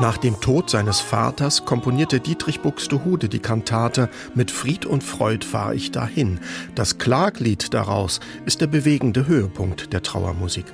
Nach dem Tod seines Vaters komponierte Dietrich Buxtehude die Kantate Mit Fried und Freud fahr ich dahin. Das Klaglied daraus ist der bewegende Höhepunkt der Trauermusik.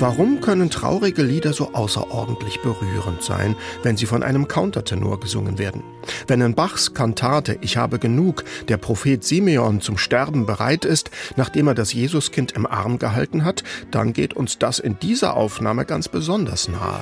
Warum können traurige Lieder so außerordentlich berührend sein, wenn sie von einem Countertenor gesungen werden? Wenn in Bachs Kantate Ich habe genug der Prophet Simeon zum Sterben bereit ist, nachdem er das Jesuskind im Arm gehalten hat, dann geht uns das in dieser Aufnahme ganz besonders nahe.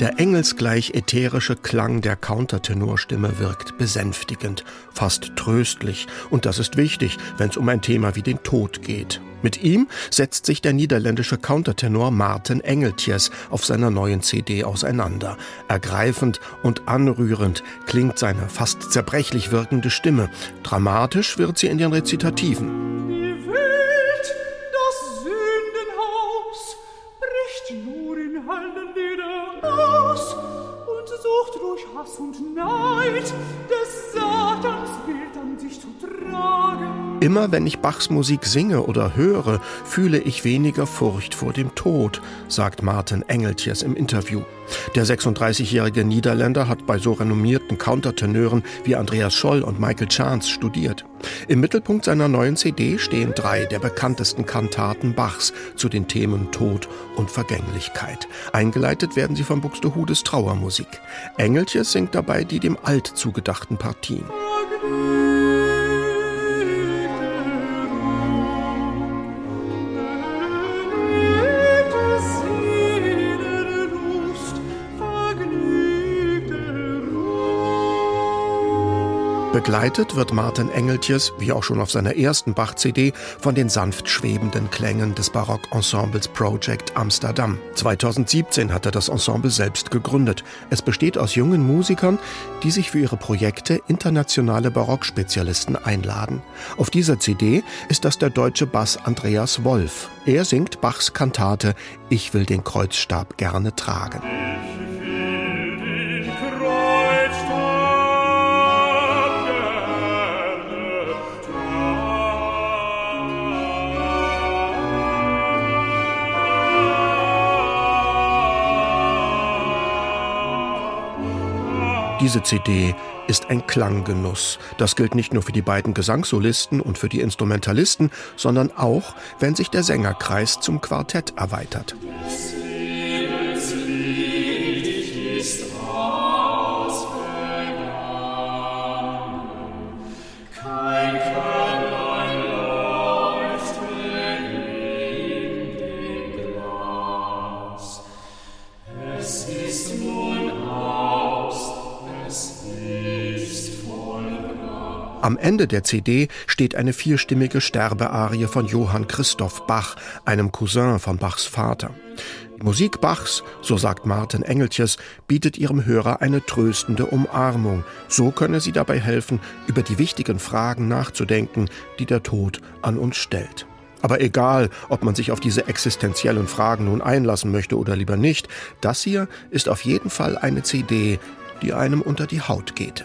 Der engelsgleich ätherische Klang der Countertenorstimme wirkt besänftigend, fast tröstlich. Und das ist wichtig, wenn es um ein Thema wie den Tod geht. Mit ihm setzt sich der niederländische Countertenor Martin Engeltjes auf seiner neuen CD auseinander. Ergreifend und anrührend klingt seine fast zerbrechlich wirkende Stimme. Dramatisch wird sie in den Rezitativen. Haß und Neid des Immer wenn ich Bachs Musik singe oder höre, fühle ich weniger Furcht vor dem Tod, sagt Martin Engeltjes im Interview. Der 36-jährige Niederländer hat bei so renommierten Countertenören wie Andreas Scholl und Michael Chance studiert. Im Mittelpunkt seiner neuen CD stehen drei der bekanntesten Kantaten Bachs zu den Themen Tod und Vergänglichkeit. Eingeleitet werden sie von Buxtehudes Trauermusik. Engeltjes singt dabei die dem Alt zugedachten Partien. Begleitet wird Martin Engeltjes, wie auch schon auf seiner ersten Bach-CD, von den sanft schwebenden Klängen des Barock-Ensembles Project Amsterdam. 2017 hat er das Ensemble selbst gegründet. Es besteht aus jungen Musikern, die sich für ihre Projekte internationale Barockspezialisten einladen. Auf dieser CD ist das der deutsche Bass Andreas Wolf. Er singt Bachs Kantate Ich will den Kreuzstab gerne tragen. Diese CD ist ein Klanggenuss. Das gilt nicht nur für die beiden Gesangssolisten und für die Instrumentalisten, sondern auch, wenn sich der Sängerkreis zum Quartett erweitert. Am Ende der CD steht eine vierstimmige Sterbearie von Johann Christoph Bach, einem Cousin von Bachs Vater. Die Musik Bachs, so sagt Martin Engeltjes, bietet ihrem Hörer eine tröstende Umarmung. So könne sie dabei helfen, über die wichtigen Fragen nachzudenken, die der Tod an uns stellt. Aber egal, ob man sich auf diese existenziellen Fragen nun einlassen möchte oder lieber nicht, das hier ist auf jeden Fall eine CD, die einem unter die Haut geht.